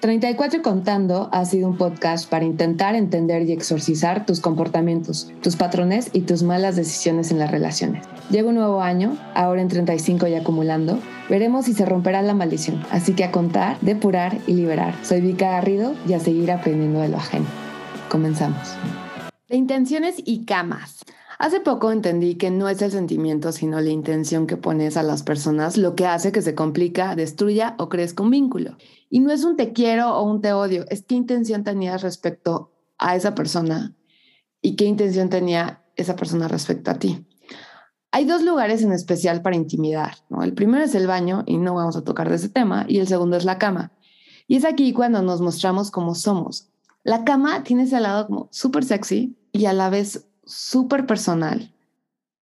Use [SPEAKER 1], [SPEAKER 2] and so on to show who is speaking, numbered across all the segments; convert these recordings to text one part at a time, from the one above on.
[SPEAKER 1] 34 Contando ha sido un podcast para intentar entender y exorcizar tus comportamientos, tus patrones y tus malas decisiones en las relaciones. Llega un nuevo año, ahora en 35 y acumulando, veremos si se romperá la maldición. Así que a contar, depurar y liberar. Soy Vika Garrido y a seguir aprendiendo de lo ajeno. Comenzamos. De intenciones y camas. Hace poco entendí que no es el sentimiento, sino la intención que pones a las personas lo que hace que se complica, destruya o crezca un vínculo. Y no es un te quiero o un te odio, es qué intención tenías respecto a esa persona y qué intención tenía esa persona respecto a ti. Hay dos lugares en especial para intimidar. ¿no? El primero es el baño y no vamos a tocar de ese tema, y el segundo es la cama. Y es aquí cuando nos mostramos como somos. La cama tiene ese lado como súper sexy y a la vez súper personal.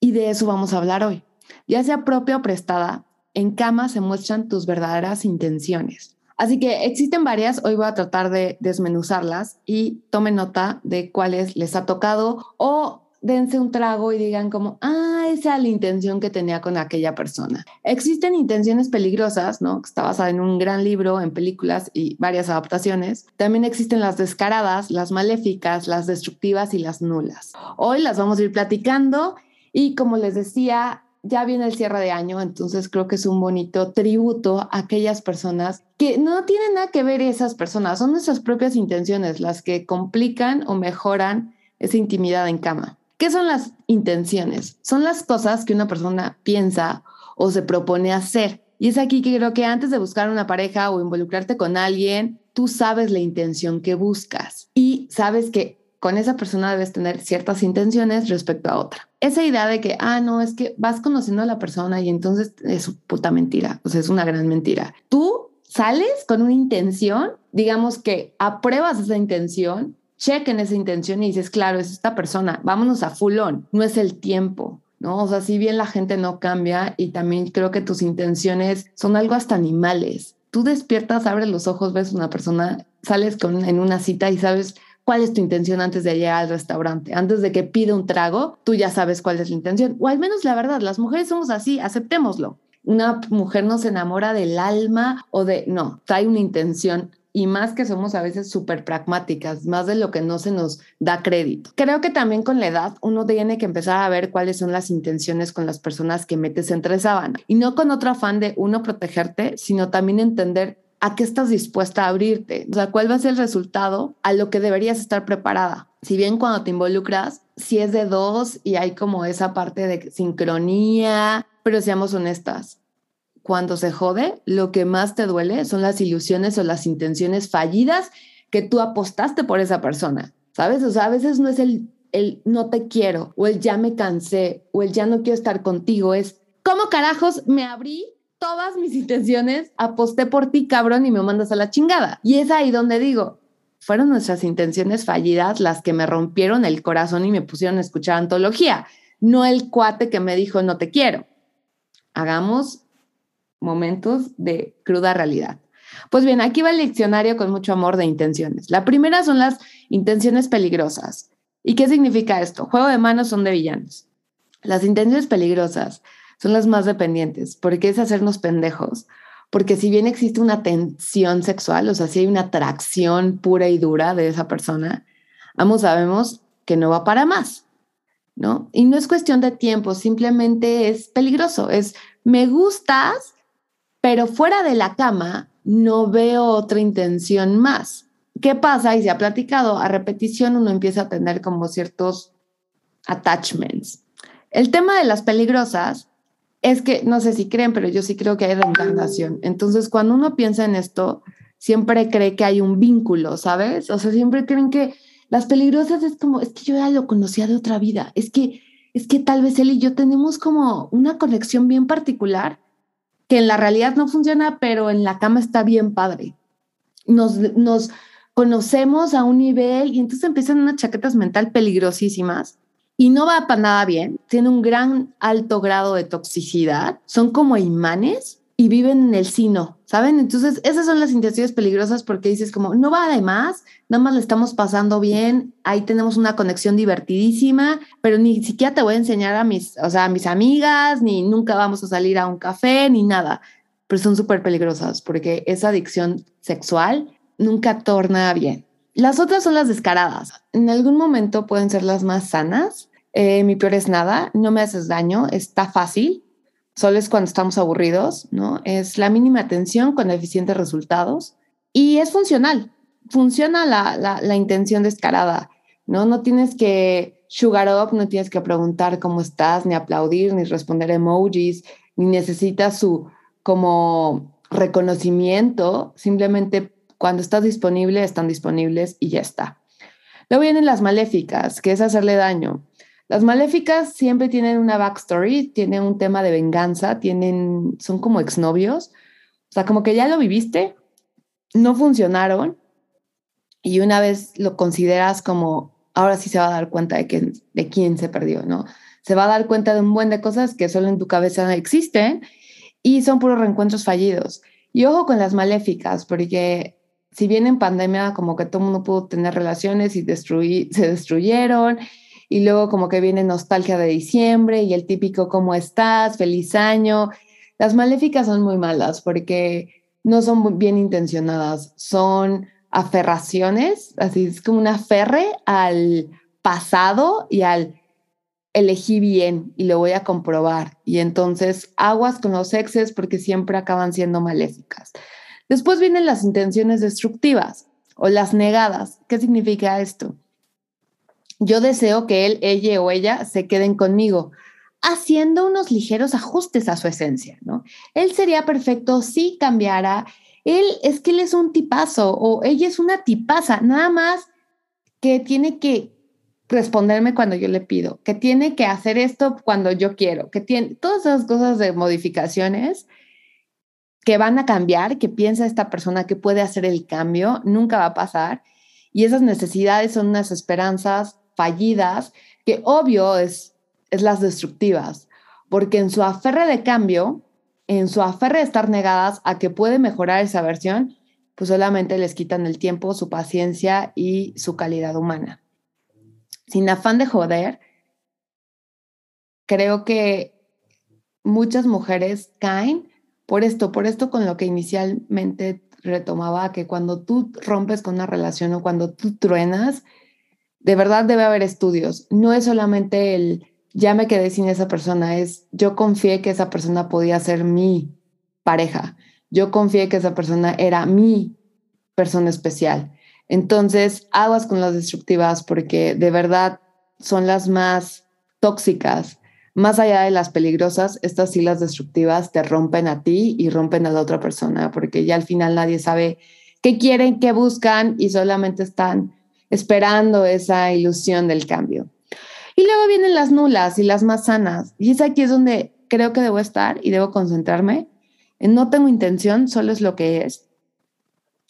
[SPEAKER 1] Y de eso vamos a hablar hoy. Ya sea propia o prestada, en cama se muestran tus verdaderas intenciones. Así que existen varias, hoy voy a tratar de desmenuzarlas y tomen nota de cuáles les ha tocado o dense un trago y digan como, ah, esa es la intención que tenía con aquella persona. Existen intenciones peligrosas, ¿no? Que está basada en un gran libro, en películas y varias adaptaciones. También existen las descaradas, las maléficas, las destructivas y las nulas. Hoy las vamos a ir platicando y como les decía, ya viene el cierre de año, entonces creo que es un bonito tributo a aquellas personas que no tienen nada que ver esas personas, son nuestras propias intenciones las que complican o mejoran esa intimidad en cama. ¿Qué son las intenciones? Son las cosas que una persona piensa o se propone hacer. Y es aquí que creo que antes de buscar una pareja o involucrarte con alguien, tú sabes la intención que buscas y sabes que con esa persona debes tener ciertas intenciones respecto a otra. Esa idea de que, ah, no, es que vas conociendo a la persona y entonces es puta mentira, o sea, es una gran mentira. Tú sales con una intención, digamos que apruebas esa intención chequen esa intención y dices, claro, es esta persona, vámonos a full on, no es el tiempo. ¿no? O sea, si bien la gente no cambia y también creo que tus intenciones son algo hasta animales. Tú despiertas, abres los ojos, ves una persona, sales con, en una cita y sabes cuál es tu intención antes de llegar al restaurante. Antes de que pida un trago, tú ya sabes cuál es la intención. O al menos la verdad, las mujeres somos así, aceptémoslo. Una mujer no se enamora del alma o de, no, trae una intención y más que somos a veces súper pragmáticas, más de lo que no se nos da crédito. Creo que también con la edad uno tiene que empezar a ver cuáles son las intenciones con las personas que metes entre sábana y no con otro afán de uno protegerte, sino también entender a qué estás dispuesta a abrirte, o sea, cuál va a ser el resultado a lo que deberías estar preparada. Si bien cuando te involucras, si es de dos y hay como esa parte de sincronía, pero seamos honestas, cuando se jode, lo que más te duele son las ilusiones o las intenciones fallidas que tú apostaste por esa persona, ¿sabes? O sea, a veces no es el, el no te quiero o el ya me cansé o el ya no quiero estar contigo, es ¿cómo carajos me abrí todas mis intenciones, aposté por ti, cabrón, y me mandas a la chingada? Y es ahí donde digo, fueron nuestras intenciones fallidas las que me rompieron el corazón y me pusieron a escuchar antología, no el cuate que me dijo no te quiero. Hagamos momentos de cruda realidad. Pues bien, aquí va el diccionario con mucho amor de intenciones. La primera son las intenciones peligrosas. ¿Y qué significa esto? Juego de manos son de villanos. Las intenciones peligrosas son las más dependientes, porque es hacernos pendejos, porque si bien existe una tensión sexual, o sea, si hay una atracción pura y dura de esa persona, ambos sabemos que no va para más, ¿no? Y no es cuestión de tiempo, simplemente es peligroso, es me gustas, pero fuera de la cama no veo otra intención más. ¿Qué pasa? Y se ha platicado, a repetición uno empieza a tener como ciertos attachments. El tema de las peligrosas es que, no sé si creen, pero yo sí creo que hay reencarnación. Entonces, cuando uno piensa en esto, siempre cree que hay un vínculo, ¿sabes? O sea, siempre creen que las peligrosas es como, es que yo ya lo conocía de otra vida, es que, es que tal vez él y yo tenemos como una conexión bien particular que en la realidad no funciona, pero en la cama está bien padre. Nos, nos conocemos a un nivel y entonces empiezan unas chaquetas mental peligrosísimas y no va para nada bien. Tiene un gran alto grado de toxicidad. Son como imanes y viven en el sino, ¿saben? Entonces, esas son las intenciones peligrosas porque dices como, no va de más, nada más le estamos pasando bien, ahí tenemos una conexión divertidísima, pero ni siquiera te voy a enseñar a mis, o sea, a mis amigas, ni nunca vamos a salir a un café, ni nada, pero son súper peligrosas porque esa adicción sexual nunca torna bien. Las otras son las descaradas. En algún momento pueden ser las más sanas. Eh, mi peor es nada, no me haces daño, está fácil, solo es cuando estamos aburridos, ¿no? Es la mínima atención con eficientes resultados y es funcional. Funciona la, la, la intención descarada, ¿no? No tienes que sugar up, no tienes que preguntar cómo estás, ni aplaudir, ni responder emojis, ni necesitas su como reconocimiento, simplemente cuando estás disponible, están disponibles y ya está. Luego vienen las maléficas, que es hacerle daño. Las maléficas siempre tienen una backstory, tienen un tema de venganza, tienen, son como exnovios. O sea, como que ya lo viviste, no funcionaron y una vez lo consideras como, ahora sí se va a dar cuenta de, que, de quién se perdió, ¿no? Se va a dar cuenta de un buen de cosas que solo en tu cabeza existen y son puros reencuentros fallidos. Y ojo con las maléficas, porque si bien en pandemia como que todo el mundo pudo tener relaciones y se destruyeron, y luego como que viene nostalgia de diciembre y el típico ¿cómo estás? Feliz año. Las maléficas son muy malas porque no son bien intencionadas, son aferraciones, así es como una aferre al pasado y al elegí bien y lo voy a comprobar. Y entonces aguas con los exes porque siempre acaban siendo maléficas. Después vienen las intenciones destructivas o las negadas. ¿Qué significa esto? Yo deseo que él, ella o ella se queden conmigo, haciendo unos ligeros ajustes a su esencia, ¿no? Él sería perfecto si cambiara. Él es que él es un tipazo o ella es una tipaza, nada más que tiene que responderme cuando yo le pido, que tiene que hacer esto cuando yo quiero, que tiene todas esas cosas de modificaciones que van a cambiar, que piensa esta persona que puede hacer el cambio, nunca va a pasar. Y esas necesidades son unas esperanzas fallidas, que obvio es, es las destructivas, porque en su aferre de cambio, en su aferre de estar negadas a que puede mejorar esa versión, pues solamente les quitan el tiempo, su paciencia y su calidad humana. Sin afán de joder, creo que muchas mujeres caen por esto, por esto con lo que inicialmente retomaba, que cuando tú rompes con una relación o cuando tú truenas, de verdad debe haber estudios. No es solamente el ya me quedé sin esa persona, es yo confié que esa persona podía ser mi pareja. Yo confié que esa persona era mi persona especial. Entonces, aguas con las destructivas porque de verdad son las más tóxicas. Más allá de las peligrosas, estas sí las destructivas te rompen a ti y rompen a la otra persona porque ya al final nadie sabe qué quieren, qué buscan y solamente están esperando esa ilusión del cambio. Y luego vienen las nulas y las más sanas. Y es aquí es donde creo que debo estar y debo concentrarme. En no tengo intención, solo es lo que es.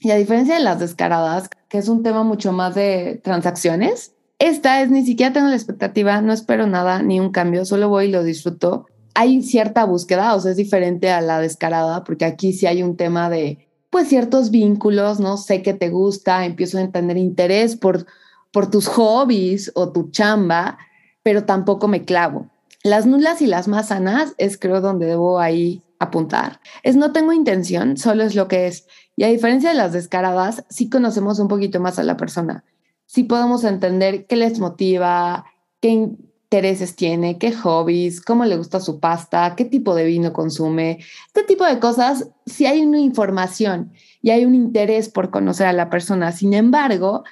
[SPEAKER 1] Y a diferencia de las descaradas, que es un tema mucho más de transacciones, esta es ni siquiera tengo la expectativa, no espero nada, ni un cambio, solo voy y lo disfruto. Hay cierta búsqueda, o sea, es diferente a la descarada, porque aquí sí hay un tema de pues ciertos vínculos, ¿no? Sé que te gusta, empiezo a tener interés por, por tus hobbies o tu chamba, pero tampoco me clavo. Las nulas y las más sanas es creo donde debo ahí apuntar. Es no tengo intención, solo es lo que es. Y a diferencia de las descaradas, sí conocemos un poquito más a la persona. Sí podemos entender qué les motiva, qué, intereses tiene, qué hobbies, cómo le gusta su pasta, qué tipo de vino consume, este tipo de cosas, si hay una información y hay un interés por conocer a la persona, sin embargo,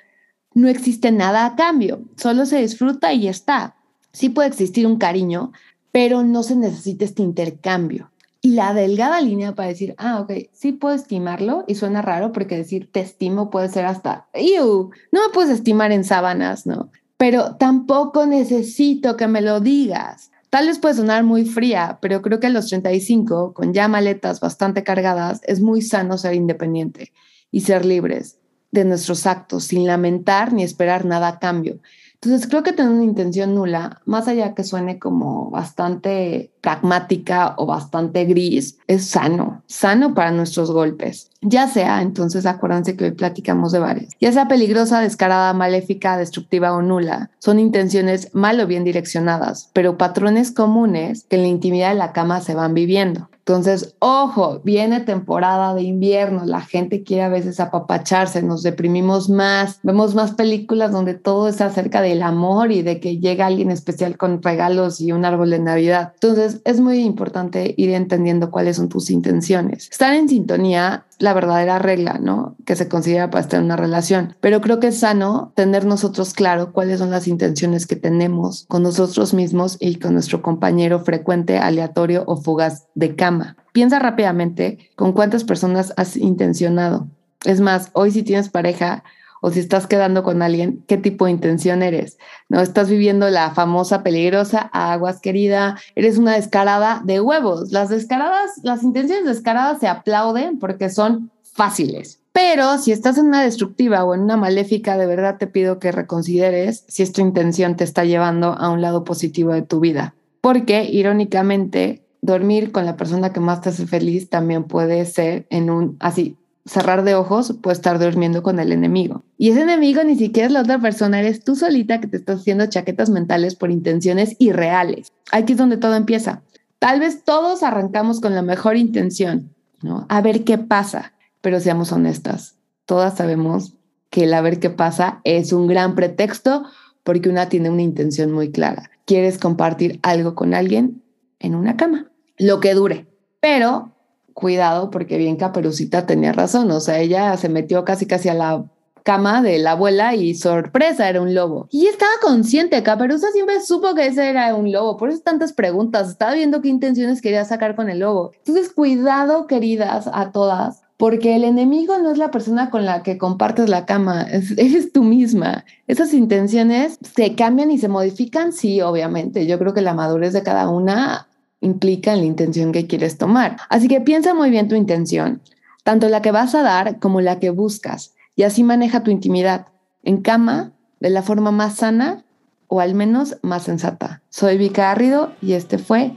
[SPEAKER 1] no existe nada a cambio, solo se disfruta y está. Sí puede existir un cariño, pero no se necesita este intercambio. Y la delgada línea para decir, ah, ok, sí puedo estimarlo y suena raro porque decir te estimo puede ser hasta, no me puedes estimar en sábanas, ¿no? Pero tampoco necesito que me lo digas. Tal vez puede sonar muy fría, pero creo que a los 35, con ya maletas bastante cargadas, es muy sano ser independiente y ser libres de nuestros actos sin lamentar ni esperar nada a cambio. Entonces creo que tener una intención nula, más allá que suene como bastante pragmática o bastante gris, es sano, sano para nuestros golpes. Ya sea, entonces acuérdense que hoy platicamos de varias, ya sea peligrosa, descarada, maléfica, destructiva o nula, son intenciones mal o bien direccionadas, pero patrones comunes que en la intimidad de la cama se van viviendo. Entonces, ojo, viene temporada de invierno, la gente quiere a veces apapacharse, nos deprimimos más, vemos más películas donde todo es acerca del amor y de que llega alguien especial con regalos y un árbol de Navidad. Entonces, es muy importante ir entendiendo cuáles son tus intenciones. Estar en sintonía la verdadera regla, ¿no? Que se considera para estar en una relación. Pero creo que es sano tener nosotros claro cuáles son las intenciones que tenemos con nosotros mismos y con nuestro compañero frecuente, aleatorio o fugaz de cama. Piensa rápidamente con cuántas personas has intencionado. Es más, hoy si tienes pareja, o si estás quedando con alguien, qué tipo de intención eres. No estás viviendo la famosa peligrosa aguas querida, eres una descarada de huevos. Las descaradas, las intenciones descaradas se aplauden porque son fáciles. Pero si estás en una destructiva o en una maléfica, de verdad te pido que reconsideres si esta intención te está llevando a un lado positivo de tu vida. Porque, irónicamente, dormir con la persona que más te hace feliz también puede ser en un así cerrar de ojos, puede estar durmiendo con el enemigo. Y ese enemigo ni siquiera es la otra persona, eres tú solita que te estás haciendo chaquetas mentales por intenciones irreales. Aquí es donde todo empieza. Tal vez todos arrancamos con la mejor intención, ¿no? A ver qué pasa, pero seamos honestas. Todas sabemos que el a ver qué pasa es un gran pretexto porque una tiene una intención muy clara. Quieres compartir algo con alguien en una cama, lo que dure, pero cuidado porque bien Caperucita tenía razón, o sea, ella se metió casi casi a la cama de la abuela y sorpresa era un lobo. Y estaba consciente, Caperuza siempre supo que ese era un lobo, por eso tantas preguntas, estaba viendo qué intenciones quería sacar con el lobo. Entonces, cuidado, queridas, a todas, porque el enemigo no es la persona con la que compartes la cama, eres tú misma. Esas intenciones se cambian y se modifican, sí, obviamente. Yo creo que la madurez de cada una implica en la intención que quieres tomar. Así que piensa muy bien tu intención, tanto la que vas a dar como la que buscas, y así maneja tu intimidad en cama de la forma más sana o al menos más sensata. Soy Vika Garrido y este fue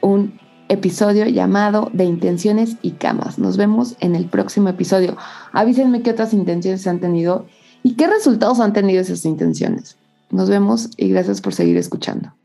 [SPEAKER 1] un episodio llamado de intenciones y camas. Nos vemos en el próximo episodio. Avísenme qué otras intenciones han tenido y qué resultados han tenido esas intenciones. Nos vemos y gracias por seguir escuchando.